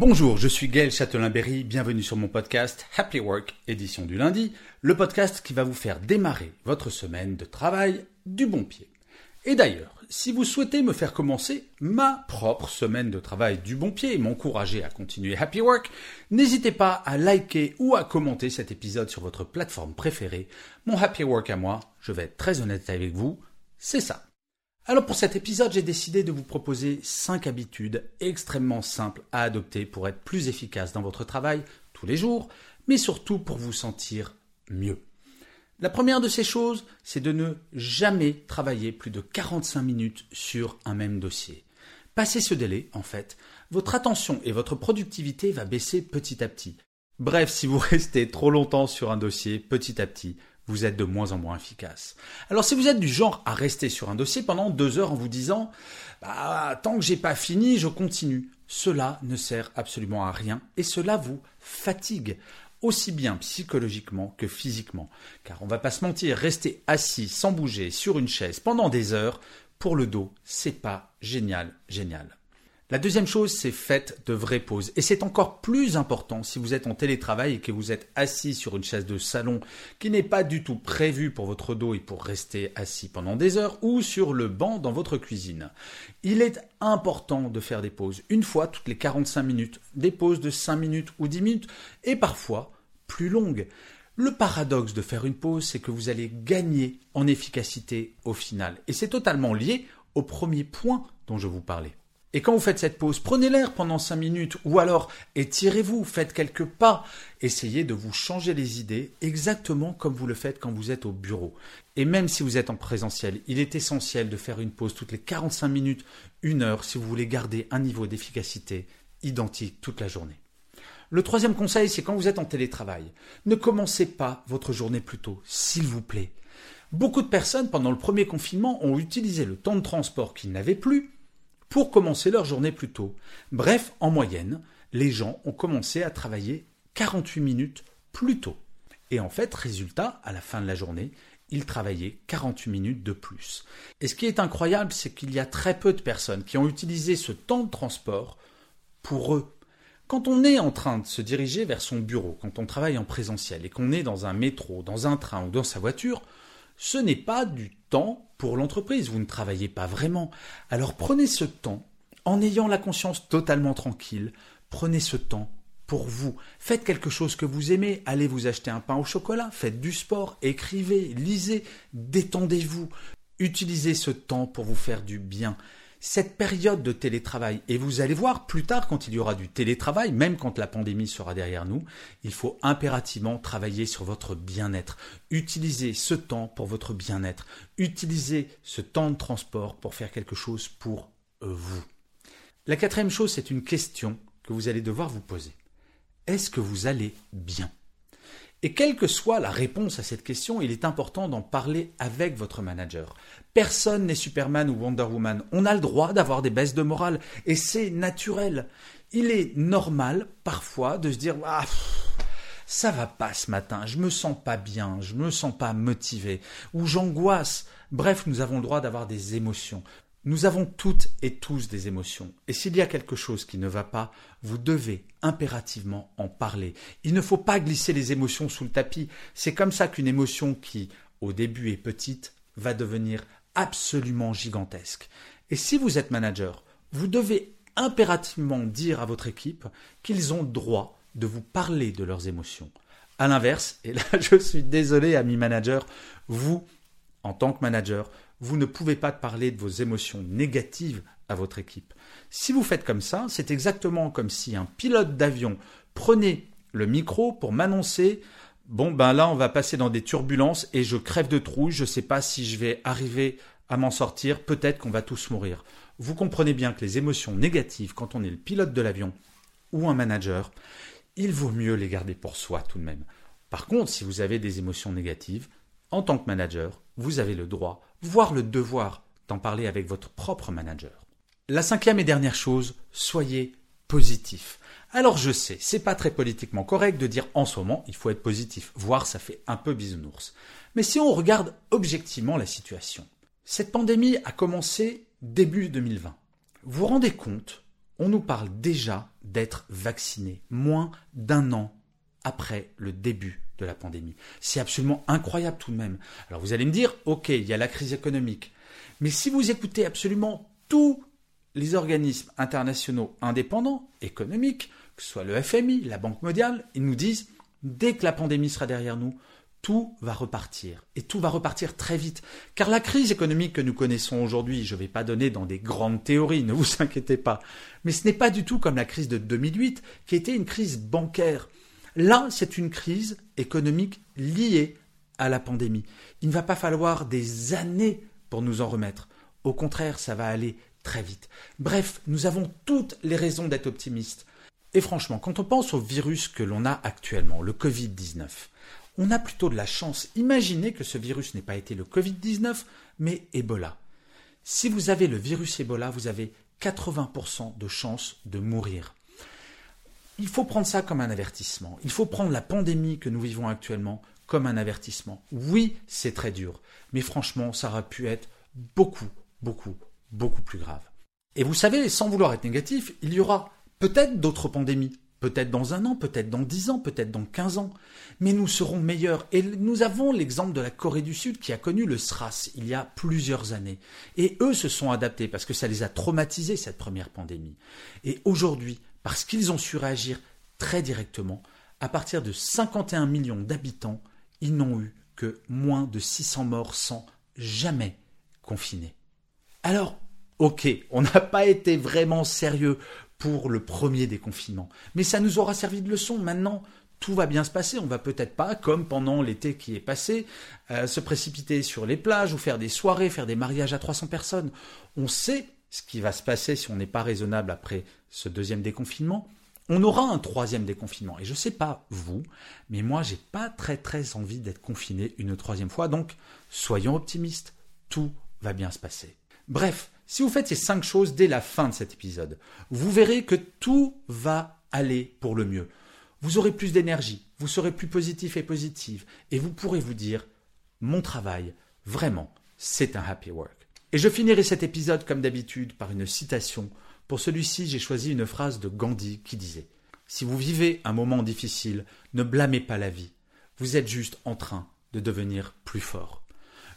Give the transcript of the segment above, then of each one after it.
Bonjour, je suis Gaël Châtelain-Berry, bienvenue sur mon podcast Happy Work, édition du lundi, le podcast qui va vous faire démarrer votre semaine de travail du bon pied. Et d'ailleurs, si vous souhaitez me faire commencer ma propre semaine de travail du bon pied et m'encourager à continuer Happy Work, n'hésitez pas à liker ou à commenter cet épisode sur votre plateforme préférée. Mon Happy Work à moi, je vais être très honnête avec vous, c'est ça. Alors pour cet épisode, j'ai décidé de vous proposer 5 habitudes extrêmement simples à adopter pour être plus efficace dans votre travail tous les jours, mais surtout pour vous sentir mieux. La première de ces choses, c'est de ne jamais travailler plus de 45 minutes sur un même dossier. Passé ce délai, en fait, votre attention et votre productivité va baisser petit à petit. Bref, si vous restez trop longtemps sur un dossier, petit à petit, vous êtes de moins en moins efficace. Alors si vous êtes du genre à rester sur un dossier pendant deux heures en vous disant bah, tant que j'ai pas fini, je continue, cela ne sert absolument à rien et cela vous fatigue aussi bien psychologiquement que physiquement. Car on va pas se mentir, rester assis sans bouger sur une chaise pendant des heures, pour le dos, c'est pas génial, génial. La deuxième chose, c'est faites de vraies pauses. Et c'est encore plus important si vous êtes en télétravail et que vous êtes assis sur une chaise de salon qui n'est pas du tout prévue pour votre dos et pour rester assis pendant des heures ou sur le banc dans votre cuisine. Il est important de faire des pauses une fois toutes les 45 minutes, des pauses de 5 minutes ou 10 minutes et parfois plus longues. Le paradoxe de faire une pause, c'est que vous allez gagner en efficacité au final. Et c'est totalement lié au premier point dont je vous parlais. Et quand vous faites cette pause, prenez l'air pendant 5 minutes ou alors étirez-vous, faites quelques pas, essayez de vous changer les idées exactement comme vous le faites quand vous êtes au bureau. Et même si vous êtes en présentiel, il est essentiel de faire une pause toutes les 45 minutes, une heure si vous voulez garder un niveau d'efficacité identique toute la journée. Le troisième conseil, c'est quand vous êtes en télétravail, ne commencez pas votre journée plus tôt, s'il vous plaît. Beaucoup de personnes, pendant le premier confinement, ont utilisé le temps de transport qu'ils n'avaient plus pour commencer leur journée plus tôt. Bref, en moyenne, les gens ont commencé à travailler 48 minutes plus tôt. Et en fait, résultat, à la fin de la journée, ils travaillaient 48 minutes de plus. Et ce qui est incroyable, c'est qu'il y a très peu de personnes qui ont utilisé ce temps de transport pour eux. Quand on est en train de se diriger vers son bureau, quand on travaille en présentiel et qu'on est dans un métro, dans un train ou dans sa voiture, ce n'est pas du temps pour l'entreprise, vous ne travaillez pas vraiment. Alors prenez ce temps, en ayant la conscience totalement tranquille, prenez ce temps pour vous. Faites quelque chose que vous aimez, allez vous acheter un pain au chocolat, faites du sport, écrivez, lisez, détendez-vous. Utilisez ce temps pour vous faire du bien cette période de télétravail, et vous allez voir plus tard quand il y aura du télétravail, même quand la pandémie sera derrière nous, il faut impérativement travailler sur votre bien-être. Utilisez ce temps pour votre bien-être. Utilisez ce temps de transport pour faire quelque chose pour vous. La quatrième chose, c'est une question que vous allez devoir vous poser. Est-ce que vous allez bien? Et quelle que soit la réponse à cette question, il est important d'en parler avec votre manager. Personne n'est Superman ou Wonder Woman. On a le droit d'avoir des baisses de morale et c'est naturel. Il est normal parfois de se dire ah, ça va pas ce matin, je me sens pas bien, je me sens pas motivé ou j'angoisse. Bref, nous avons le droit d'avoir des émotions. Nous avons toutes et tous des émotions. Et s'il y a quelque chose qui ne va pas, vous devez impérativement en parler. Il ne faut pas glisser les émotions sous le tapis. C'est comme ça qu'une émotion qui, au début, est petite, va devenir absolument gigantesque. Et si vous êtes manager, vous devez impérativement dire à votre équipe qu'ils ont droit de vous parler de leurs émotions. À l'inverse, et là je suis désolé, ami manager, vous, en tant que manager, vous ne pouvez pas parler de vos émotions négatives à votre équipe. Si vous faites comme ça, c'est exactement comme si un pilote d'avion prenait le micro pour m'annoncer bon ben là on va passer dans des turbulences et je crève de trouille, je ne sais pas si je vais arriver à m'en sortir, peut-être qu'on va tous mourir. Vous comprenez bien que les émotions négatives quand on est le pilote de l'avion ou un manager, il vaut mieux les garder pour soi tout de même. Par contre, si vous avez des émotions négatives, en tant que manager, vous avez le droit, voire le devoir, d'en parler avec votre propre manager. La cinquième et dernière chose, soyez positif. Alors je sais, c'est pas très politiquement correct de dire en ce moment il faut être positif, voire ça fait un peu bisounours. Mais si on regarde objectivement la situation, cette pandémie a commencé début 2020. Vous vous rendez compte, on nous parle déjà d'être vacciné moins d'un an après le début de la pandémie. C'est absolument incroyable tout de même. Alors vous allez me dire, ok, il y a la crise économique. Mais si vous écoutez absolument tous les organismes internationaux indépendants, économiques, que ce soit le FMI, la Banque mondiale, ils nous disent, dès que la pandémie sera derrière nous, tout va repartir. Et tout va repartir très vite. Car la crise économique que nous connaissons aujourd'hui, je ne vais pas donner dans des grandes théories, ne vous inquiétez pas, mais ce n'est pas du tout comme la crise de 2008, qui était une crise bancaire. Là, c'est une crise économique liée à la pandémie. Il ne va pas falloir des années pour nous en remettre. Au contraire, ça va aller très vite. Bref, nous avons toutes les raisons d'être optimistes. Et franchement, quand on pense au virus que l'on a actuellement, le Covid-19, on a plutôt de la chance. Imaginez que ce virus n'ait pas été le Covid-19, mais Ebola. Si vous avez le virus Ebola, vous avez 80% de chances de mourir il faut prendre ça comme un avertissement. Il faut prendre la pandémie que nous vivons actuellement comme un avertissement. Oui, c'est très dur, mais franchement, ça aurait pu être beaucoup, beaucoup, beaucoup plus grave. Et vous savez, sans vouloir être négatif, il y aura peut-être d'autres pandémies. Peut-être dans un an, peut-être dans dix ans, peut-être dans quinze ans. Mais nous serons meilleurs. Et nous avons l'exemple de la Corée du Sud qui a connu le SRAS il y a plusieurs années. Et eux se sont adaptés parce que ça les a traumatisés, cette première pandémie. Et aujourd'hui, parce qu'ils ont su réagir très directement. À partir de 51 millions d'habitants, ils n'ont eu que moins de 600 morts sans jamais confiner. Alors, ok, on n'a pas été vraiment sérieux pour le premier déconfinement, mais ça nous aura servi de leçon. Maintenant, tout va bien se passer. On va peut-être pas, comme pendant l'été qui est passé, euh, se précipiter sur les plages ou faire des soirées, faire des mariages à 300 personnes. On sait ce qui va se passer si on n'est pas raisonnable après ce deuxième déconfinement. On aura un troisième déconfinement. Et je ne sais pas vous, mais moi, j'ai pas très très envie d'être confiné une troisième fois. Donc, soyons optimistes. Tout va bien se passer. Bref, si vous faites ces cinq choses dès la fin de cet épisode, vous verrez que tout va aller pour le mieux. Vous aurez plus d'énergie, vous serez plus positif et positive, et vous pourrez vous dire, mon travail, vraiment, c'est un happy work. Et je finirai cet épisode comme d'habitude par une citation. Pour celui-ci, j'ai choisi une phrase de Gandhi qui disait Si vous vivez un moment difficile, ne blâmez pas la vie. Vous êtes juste en train de devenir plus fort.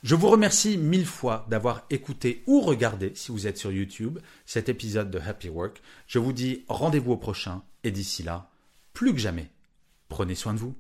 Je vous remercie mille fois d'avoir écouté ou regardé, si vous êtes sur YouTube, cet épisode de Happy Work. Je vous dis rendez-vous au prochain et d'ici là, plus que jamais, prenez soin de vous.